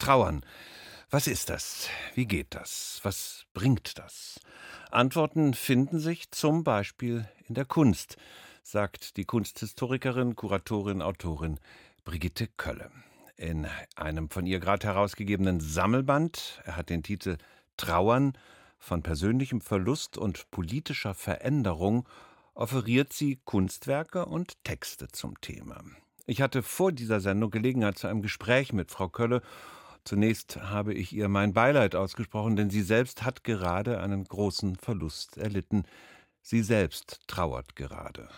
Trauern. Was ist das? Wie geht das? Was bringt das? Antworten finden sich zum Beispiel in der Kunst, sagt die Kunsthistorikerin, Kuratorin, Autorin Brigitte Kölle. In einem von ihr gerade herausgegebenen Sammelband, er hat den Titel Trauern von persönlichem Verlust und politischer Veränderung, offeriert sie Kunstwerke und Texte zum Thema. Ich hatte vor dieser Sendung Gelegenheit zu einem Gespräch mit Frau Kölle. Zunächst habe ich ihr mein Beileid ausgesprochen, denn sie selbst hat gerade einen großen Verlust erlitten. Sie selbst trauert gerade.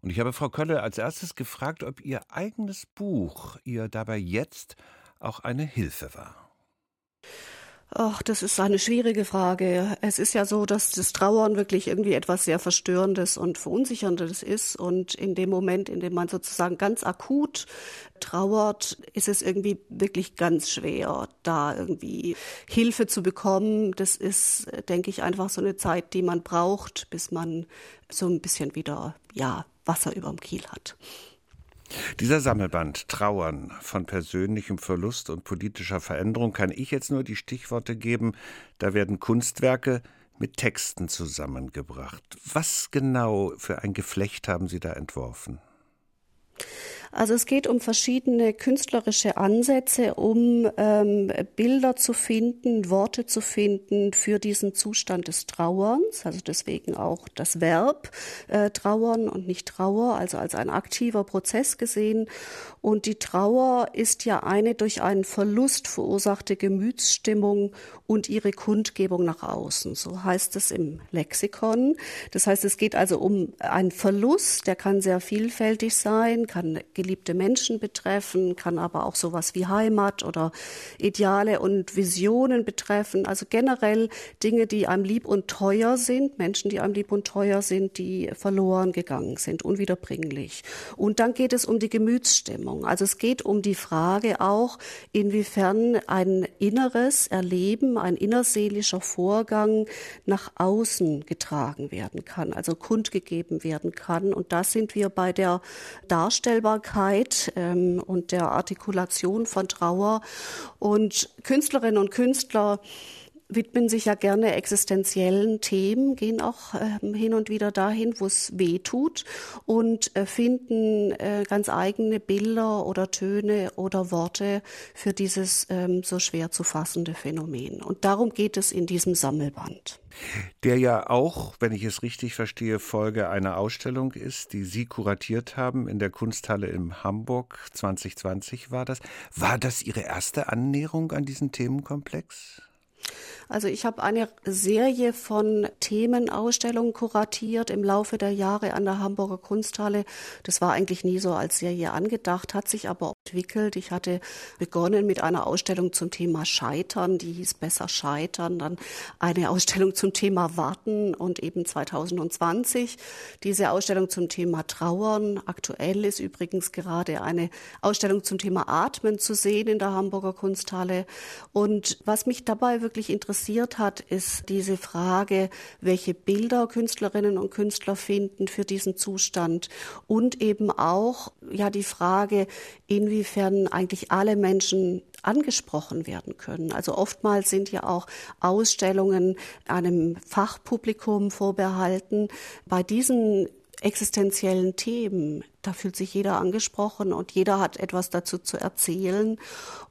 Und ich habe Frau Kölle als erstes gefragt, ob ihr eigenes Buch ihr dabei jetzt auch eine Hilfe war. Ach, das ist eine schwierige Frage. Es ist ja so, dass das Trauern wirklich irgendwie etwas sehr Verstörendes und Verunsicherndes ist. Und in dem Moment, in dem man sozusagen ganz akut trauert, ist es irgendwie wirklich ganz schwer, da irgendwie Hilfe zu bekommen. Das ist, denke ich, einfach so eine Zeit, die man braucht, bis man so ein bisschen wieder, ja, Wasser überm Kiel hat. Dieser Sammelband Trauern von persönlichem Verlust und politischer Veränderung kann ich jetzt nur die Stichworte geben. Da werden Kunstwerke mit Texten zusammengebracht. Was genau für ein Geflecht haben Sie da entworfen? Also es geht um verschiedene künstlerische Ansätze, um ähm, Bilder zu finden, Worte zu finden für diesen Zustand des Trauerns. Also deswegen auch das Verb äh, Trauern und nicht Trauer, also als ein aktiver Prozess gesehen. Und die Trauer ist ja eine durch einen Verlust verursachte Gemütsstimmung und ihre Kundgebung nach außen. So heißt es im Lexikon. Das heißt, es geht also um einen Verlust, der kann sehr vielfältig sein, kann geliebte Menschen betreffen, kann aber auch sowas wie Heimat oder Ideale und Visionen betreffen. Also generell Dinge, die einem lieb und teuer sind, Menschen, die einem lieb und teuer sind, die verloren gegangen sind, unwiederbringlich. Und dann geht es um die Gemütsstimmung. Also es geht um die Frage auch, inwiefern ein inneres Erleben, ein innerseelischer Vorgang nach außen getragen werden kann, also kundgegeben werden kann. Und da sind wir bei der Darstellbarkeit Sichtbarkeit ähm, und der Artikulation von Trauer. Und Künstlerinnen und Künstler widmen sich ja gerne existenziellen Themen, gehen auch äh, hin und wieder dahin, wo es weh tut und äh, finden äh, ganz eigene Bilder oder Töne oder Worte für dieses ähm, so schwer zu fassende Phänomen. Und darum geht es in diesem Sammelband. Der ja auch, wenn ich es richtig verstehe, Folge einer Ausstellung ist, die Sie kuratiert haben in der Kunsthalle in Hamburg 2020 war das. War das Ihre erste Annäherung an diesen Themenkomplex? Also ich habe eine Serie von Themenausstellungen kuratiert im Laufe der Jahre an der Hamburger Kunsthalle. Das war eigentlich nie so als Serie angedacht, hat sich aber entwickelt. Ich hatte begonnen mit einer Ausstellung zum Thema Scheitern, die hieß Besser Scheitern, dann eine Ausstellung zum Thema Warten und eben 2020 diese Ausstellung zum Thema Trauern. Aktuell ist übrigens gerade eine Ausstellung zum Thema Atmen zu sehen in der Hamburger Kunsthalle. Und was mich dabei wirklich interessiert, interessiert hat, ist diese Frage, welche Bilder Künstlerinnen und Künstler finden für diesen Zustand und eben auch ja die Frage, inwiefern eigentlich alle Menschen angesprochen werden können. Also oftmals sind ja auch Ausstellungen einem Fachpublikum vorbehalten. Bei diesen existenziellen Themen. Da fühlt sich jeder angesprochen und jeder hat etwas dazu zu erzählen.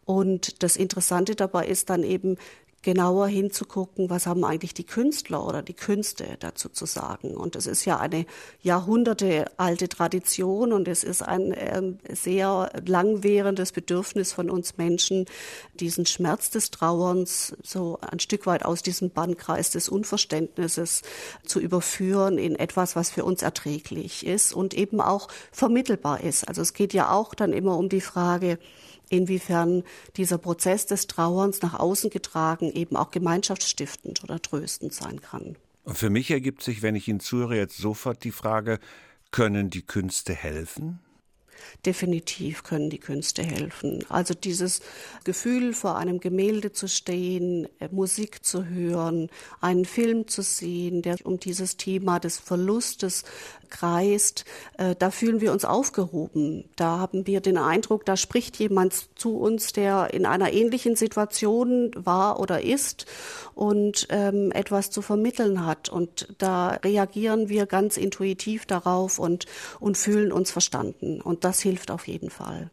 Und das Interessante dabei ist dann eben, genauer hinzugucken, was haben eigentlich die Künstler oder die Künste dazu zu sagen. Und es ist ja eine Jahrhunderte alte Tradition und es ist ein äh, sehr langwährendes Bedürfnis von uns Menschen, diesen Schmerz des Trauerns so ein Stück weit aus diesem Bannkreis des Unverständnisses zu überführen in etwas, was für uns erträglich ist und eben auch vermittelbar ist. Also es geht ja auch dann immer um die Frage, inwiefern dieser Prozess des Trauerns nach außen getragen eben auch gemeinschaftsstiftend oder tröstend sein kann. Und für mich ergibt sich, wenn ich Ihnen zuhöre, jetzt sofort die Frage, können die Künste helfen? definitiv können die Künste helfen. Also dieses Gefühl, vor einem Gemälde zu stehen, äh, Musik zu hören, einen Film zu sehen, der um dieses Thema des Verlustes kreist, äh, da fühlen wir uns aufgehoben. Da haben wir den Eindruck, da spricht jemand zu uns, der in einer ähnlichen Situation war oder ist und ähm, etwas zu vermitteln hat. Und da reagieren wir ganz intuitiv darauf und, und fühlen uns verstanden. Und das hilft auf jeden Fall.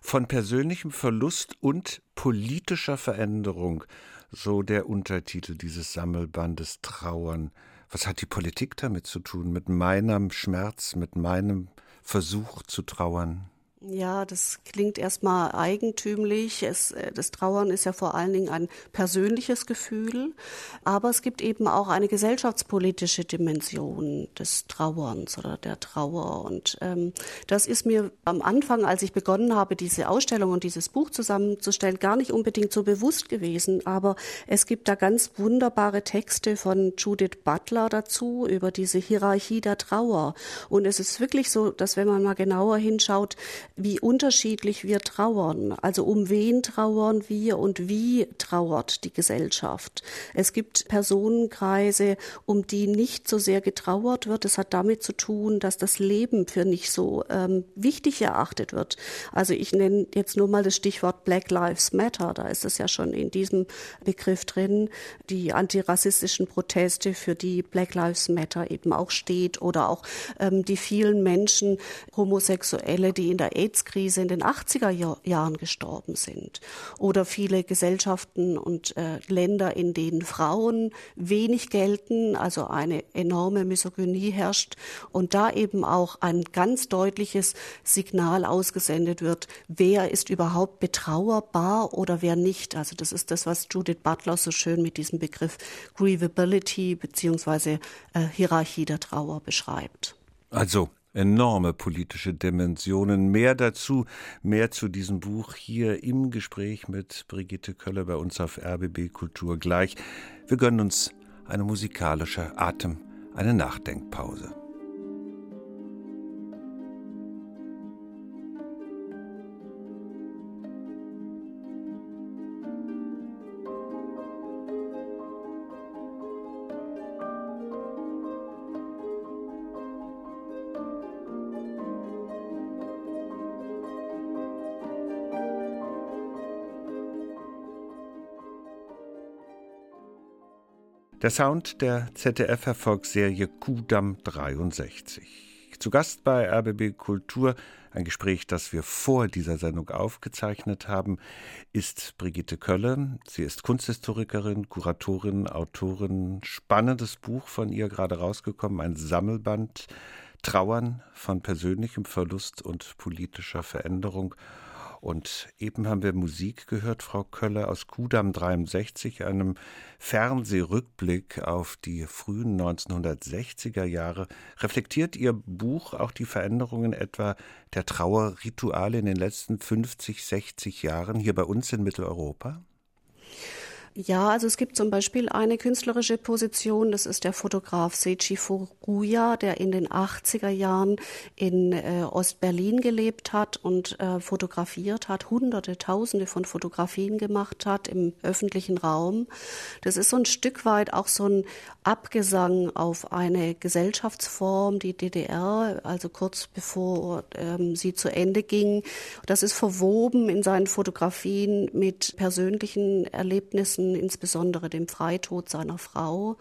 Von persönlichem Verlust und politischer Veränderung, so der Untertitel dieses Sammelbandes Trauern. Was hat die Politik damit zu tun, mit meinem Schmerz, mit meinem Versuch zu trauern? Ja, das klingt erstmal eigentümlich. Es, äh, das Trauern ist ja vor allen Dingen ein persönliches Gefühl, aber es gibt eben auch eine gesellschaftspolitische Dimension des Trauerns oder der Trauer. Und ähm, das ist mir am Anfang, als ich begonnen habe, diese Ausstellung und dieses Buch zusammenzustellen, gar nicht unbedingt so bewusst gewesen. Aber es gibt da ganz wunderbare Texte von Judith Butler dazu über diese Hierarchie der Trauer. Und es ist wirklich so, dass wenn man mal genauer hinschaut, wie unterschiedlich wir trauern. Also um wen trauern wir und wie trauert die Gesellschaft. Es gibt Personenkreise, um die nicht so sehr getrauert wird. Es hat damit zu tun, dass das Leben für nicht so ähm, wichtig erachtet wird. Also ich nenne jetzt nur mal das Stichwort Black Lives Matter. Da ist es ja schon in diesem Begriff drin. Die antirassistischen Proteste, für die Black Lives Matter eben auch steht oder auch ähm, die vielen Menschen, Homosexuelle, die in der AIDS-Krise in den 80er Jahren gestorben sind. Oder viele Gesellschaften und äh, Länder, in denen Frauen wenig gelten, also eine enorme Misogynie herrscht und da eben auch ein ganz deutliches Signal ausgesendet wird, wer ist überhaupt betrauerbar oder wer nicht. Also das ist das, was Judith Butler so schön mit diesem Begriff Grievability beziehungsweise äh, Hierarchie der Trauer beschreibt. Also enorme politische Dimensionen. Mehr dazu, mehr zu diesem Buch hier im Gespräch mit Brigitte Köller bei uns auf RBB Kultur gleich. Wir gönnen uns eine musikalische Atem, eine Nachdenkpause. Der Sound der ZDF-Erfolgsserie Kudamm 63. Zu Gast bei RBB Kultur, ein Gespräch, das wir vor dieser Sendung aufgezeichnet haben, ist Brigitte Kölle. Sie ist Kunsthistorikerin, Kuratorin, Autorin. Spannendes Buch von ihr gerade rausgekommen, ein Sammelband. Trauern von persönlichem Verlust und politischer Veränderung. Und eben haben wir Musik gehört, Frau Köller, aus Kudam 63, einem Fernsehrückblick auf die frühen 1960er Jahre. Reflektiert Ihr Buch auch die Veränderungen etwa der Trauerrituale in den letzten 50, 60 Jahren hier bei uns in Mitteleuropa? Ja, also es gibt zum Beispiel eine künstlerische Position, das ist der Fotograf Seichi Furuya, der in den 80er Jahren in äh, Ostberlin gelebt hat und äh, fotografiert hat, hunderte, tausende von Fotografien gemacht hat im öffentlichen Raum. Das ist so ein Stück weit auch so ein Abgesang auf eine Gesellschaftsform, die DDR, also kurz bevor ähm, sie zu Ende ging. Das ist verwoben in seinen Fotografien mit persönlichen Erlebnissen insbesondere dem Freitod seiner Frau.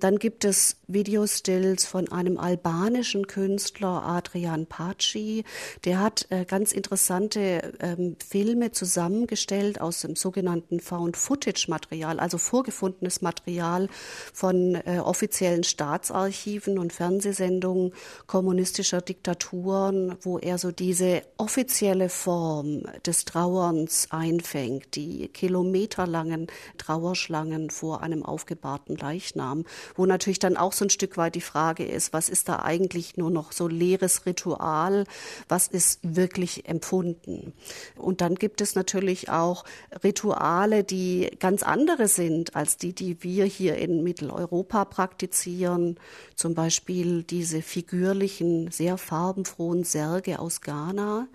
Dann gibt es Videostills von einem albanischen Künstler, Adrian Paci. Der hat äh, ganz interessante ähm, Filme zusammengestellt aus dem sogenannten Found-Footage-Material, also vorgefundenes Material von äh, offiziellen Staatsarchiven und Fernsehsendungen kommunistischer Diktaturen, wo er so diese offizielle Form des Trauerns einfängt, die kilometerlangen Trauerschlangen vor einem aufgebahrten Leichnam wo natürlich dann auch so ein Stück weit die Frage ist, was ist da eigentlich nur noch so leeres Ritual, was ist wirklich empfunden. Und dann gibt es natürlich auch Rituale, die ganz andere sind als die, die wir hier in Mitteleuropa praktizieren. Zum Beispiel diese figürlichen, sehr farbenfrohen Särge aus Ghana.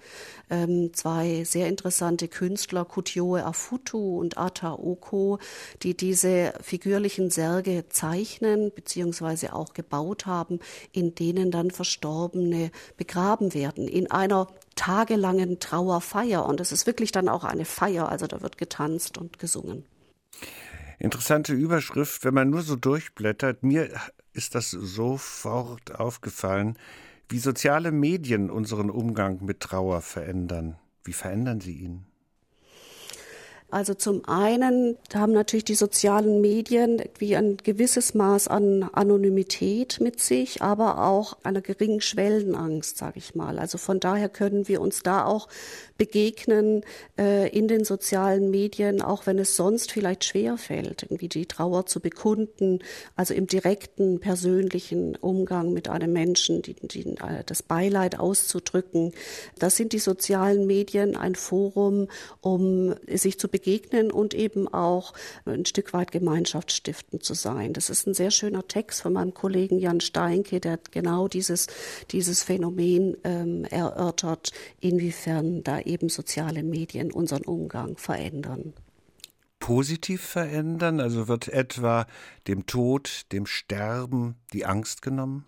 Ähm, zwei sehr interessante Künstler, Kutioe Afutu und Ata Oko, Co., die diese figürlichen Särge zeichnen bzw. auch gebaut haben, in denen dann Verstorbene begraben werden in einer tagelangen Trauerfeier. Und es ist wirklich dann auch eine Feier, also da wird getanzt und gesungen. Interessante Überschrift, wenn man nur so durchblättert. Mir ist das sofort aufgefallen, wie soziale Medien unseren Umgang mit Trauer verändern. Wie verändern sie ihn? Also zum einen haben natürlich die sozialen Medien wie ein gewisses Maß an Anonymität mit sich, aber auch einer geringen Schwellenangst, sage ich mal. Also von daher können wir uns da auch begegnen äh, in den sozialen Medien, auch wenn es sonst vielleicht schwer fällt, irgendwie die Trauer zu bekunden, also im direkten persönlichen Umgang mit einem Menschen, die, die, äh, das Beileid auszudrücken. Das sind die sozialen Medien ein Forum, um sich zu begegnen und eben auch ein Stück weit gemeinschaftsstiftend zu sein. Das ist ein sehr schöner Text von meinem Kollegen Jan Steinke, der genau dieses, dieses Phänomen ähm, erörtert, inwiefern da eben soziale Medien unseren Umgang verändern. Positiv verändern? Also wird etwa dem Tod, dem Sterben die Angst genommen?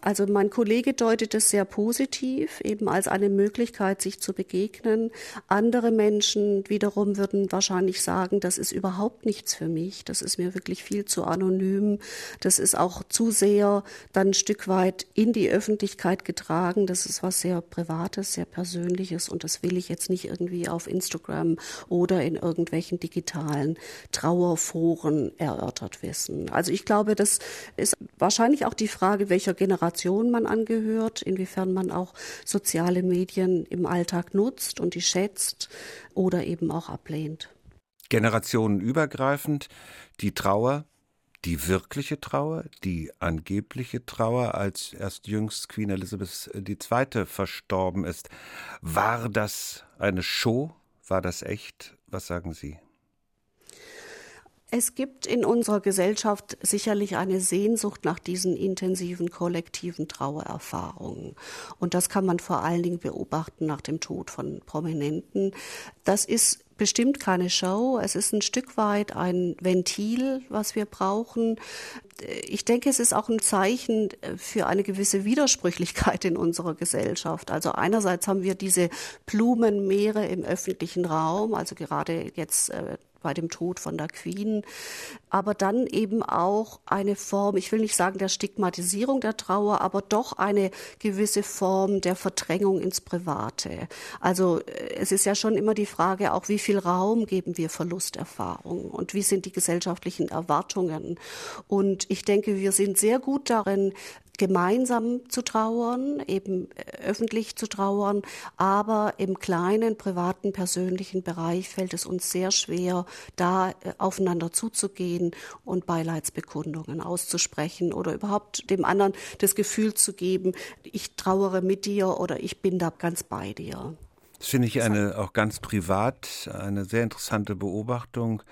Also mein Kollege deutet es sehr positiv, eben als eine Möglichkeit, sich zu begegnen. Andere Menschen wiederum würden wahrscheinlich sagen, das ist überhaupt nichts für mich, das ist mir wirklich viel zu anonym, das ist auch zu sehr dann ein Stück weit in die Öffentlichkeit getragen, das ist was sehr Privates, sehr Persönliches und das will ich jetzt nicht irgendwie auf Instagram oder in irgendwelchen digitalen Trauerforen erörtert wissen. Also ich glaube, das ist wahrscheinlich auch die Frage, welcher Generation man angehört, inwiefern man auch soziale Medien im Alltag nutzt und die schätzt oder eben auch ablehnt. Generationenübergreifend die Trauer, die wirkliche Trauer, die angebliche Trauer, als erst jüngst Queen Elizabeth II. verstorben ist. War das eine Show? War das echt? Was sagen Sie? Es gibt in unserer Gesellschaft sicherlich eine Sehnsucht nach diesen intensiven kollektiven Trauererfahrungen. Und das kann man vor allen Dingen beobachten nach dem Tod von Prominenten. Das ist bestimmt keine Show. Es ist ein Stück weit ein Ventil, was wir brauchen. Ich denke, es ist auch ein Zeichen für eine gewisse Widersprüchlichkeit in unserer Gesellschaft. Also einerseits haben wir diese Blumenmeere im öffentlichen Raum, also gerade jetzt äh, bei dem Tod von der Queen, aber dann eben auch eine Form, ich will nicht sagen der Stigmatisierung der Trauer, aber doch eine gewisse Form der Verdrängung ins Private. Also äh, es ist ja schon immer die Frage, auch wie viel Raum geben wir Verlusterfahrungen und wie sind die gesellschaftlichen Erwartungen. Und ich denke, wir sind sehr gut darin, gemeinsam zu trauern, eben äh, öffentlich zu trauern, aber im kleinen, privaten, persönlichen Bereich fällt es uns sehr schwer, da äh, aufeinander zuzugehen und Beileidsbekundungen auszusprechen oder überhaupt dem anderen das Gefühl zu geben, ich trauere mit dir oder ich bin da ganz bei dir. Das finde ich eine auch ganz privat eine sehr interessante Beobachtung,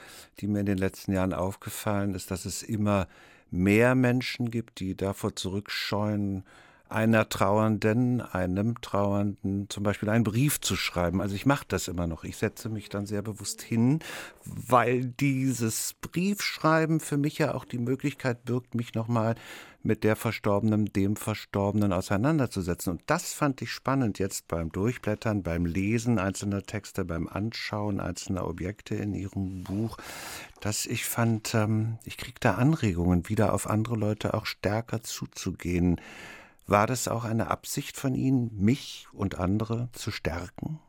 die mir in den letzten Jahren aufgefallen ist, dass es immer mehr Menschen gibt, die davor zurückscheuen, einer Trauernden, einem Trauernden zum Beispiel einen Brief zu schreiben. Also ich mache das immer noch. Ich setze mich dann sehr bewusst hin, weil dieses Briefschreiben für mich ja auch die Möglichkeit birgt, mich nochmal mit der Verstorbenen, dem Verstorbenen auseinanderzusetzen. Und das fand ich spannend jetzt beim Durchblättern, beim Lesen einzelner Texte, beim Anschauen einzelner Objekte in Ihrem Buch, dass ich fand, ähm, ich kriege da Anregungen, wieder auf andere Leute auch stärker zuzugehen. War das auch eine Absicht von Ihnen, mich und andere zu stärken?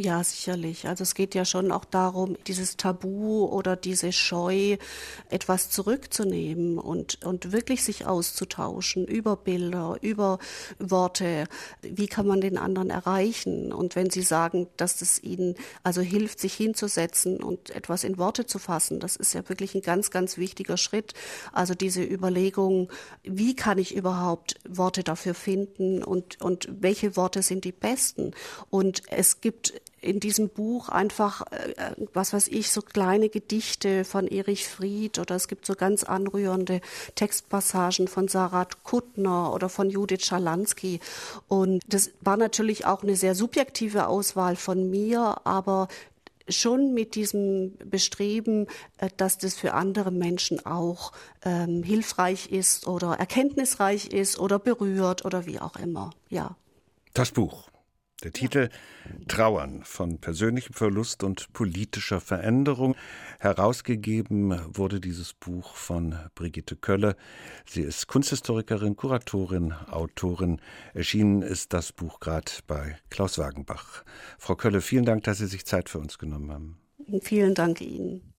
Ja, sicherlich. Also es geht ja schon auch darum, dieses Tabu oder diese Scheu etwas zurückzunehmen und, und wirklich sich auszutauschen über Bilder, über Worte. Wie kann man den anderen erreichen? Und wenn Sie sagen, dass es Ihnen also hilft, sich hinzusetzen und etwas in Worte zu fassen, das ist ja wirklich ein ganz, ganz wichtiger Schritt. Also diese Überlegung, wie kann ich überhaupt Worte dafür finden und, und welche Worte sind die besten? Und es gibt in diesem Buch einfach, äh, was weiß ich, so kleine Gedichte von Erich Fried oder es gibt so ganz anrührende Textpassagen von Sarat Kuttner oder von Judith Schalansky. Und das war natürlich auch eine sehr subjektive Auswahl von mir, aber schon mit diesem Bestreben, äh, dass das für andere Menschen auch ähm, hilfreich ist oder erkenntnisreich ist oder berührt oder wie auch immer. Ja. Das Buch. Der Titel Trauern von persönlichem Verlust und politischer Veränderung. Herausgegeben wurde dieses Buch von Brigitte Kölle. Sie ist Kunsthistorikerin, Kuratorin, Autorin. Erschienen ist das Buch gerade bei Klaus Wagenbach. Frau Kölle, vielen Dank, dass Sie sich Zeit für uns genommen haben. Vielen Dank Ihnen.